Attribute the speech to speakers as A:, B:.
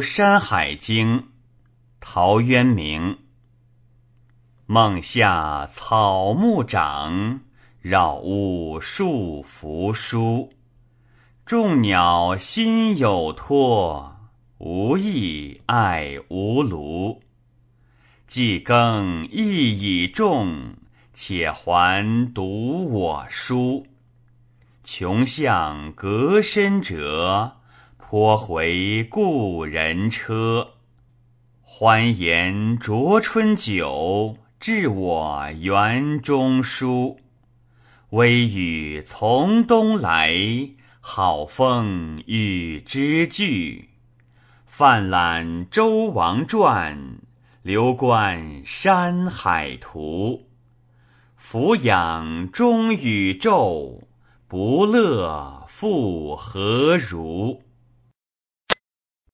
A: 《山海经》，陶渊明。梦下草木长，绕屋树扶疏。众鸟心有托，无益爱无庐。既耕亦已种，且还读我书。穷巷隔深辙，颇回故人车。欢颜酌春酒，致我园中书。微雨从东来，好风与之俱。泛览《周王传》，流观《山海图》。俯仰终宇宙，不乐复何如？